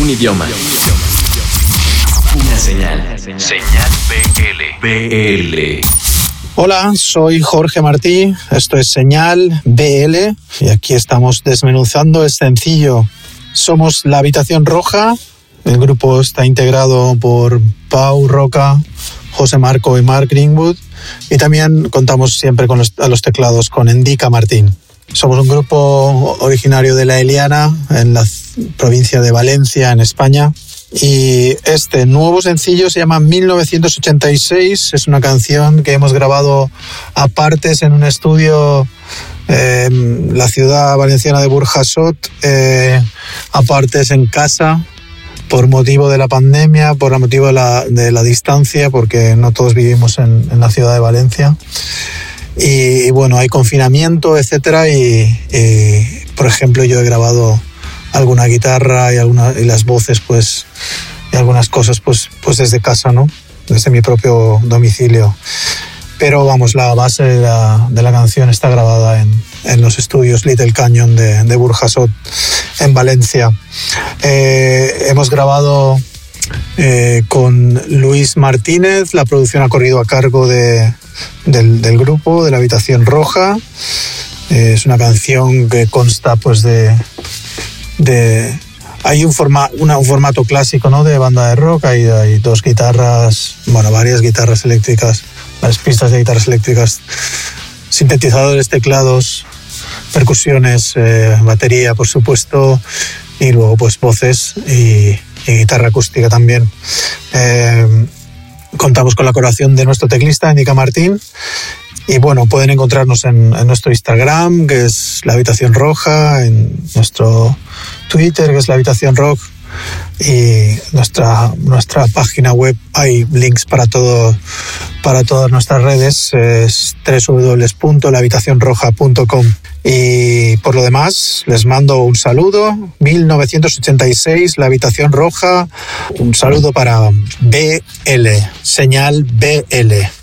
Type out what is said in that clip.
Un idioma. Una señal. Señal BL. BL. Hola, soy Jorge Martí, esto es Señal BL y aquí estamos desmenuzando el sencillo. Somos La Habitación Roja, el grupo está integrado por Pau Roca, José Marco y Mark Greenwood y también contamos siempre con los, a los teclados con Endica Martín. Somos un grupo originario de La Eliana, en la provincia de Valencia, en España. Y este nuevo sencillo se llama 1986. Es una canción que hemos grabado a partes en un estudio en la ciudad valenciana de Burjasot, eh, a partes en casa, por motivo de la pandemia, por motivo de la, de la distancia, porque no todos vivimos en, en la ciudad de Valencia. Y, y, bueno, hay confinamiento, etcétera, y, y, por ejemplo yo he grabado alguna guitarra y, alguna, y las voces, pues, y algunas cosas, pues, pues desde casa, ¿no? Desde mi propio domicilio. Pero vamos, la base de la, de la canción está grabada en, en, los estudios Little Canyon de, de Burjasot, en Valencia. Eh, hemos grabado eh, con Luis Martínez, la producción ha corrido a cargo de, del, del, grupo, de la Habitación Roja. Eh, es una canción que consta pues de, de hay un, forma, una, un formato clásico ¿no? de banda de rock, hay, hay, dos guitarras, bueno, varias guitarras eléctricas, varias pistas de guitarras eléctricas, sintetizadores, teclados, percusiones, eh, batería, por supuesto, y luego pues voces y, guitarra acústica también. Eh, contamos con la colaboración de nuestro teclista, Nica Martín, y bueno, pueden encontrarnos en, nuestro Instagram, que es La Habitación Roja, en nuestro Twitter, que es La Habitación Rock, y nuestra, nuestra página web hay links para todo para todas nuestras redes es www.lahabitacionroja.com y por lo demás les mando un saludo. 1986 la habitación roja. Un saludo para BL señal BL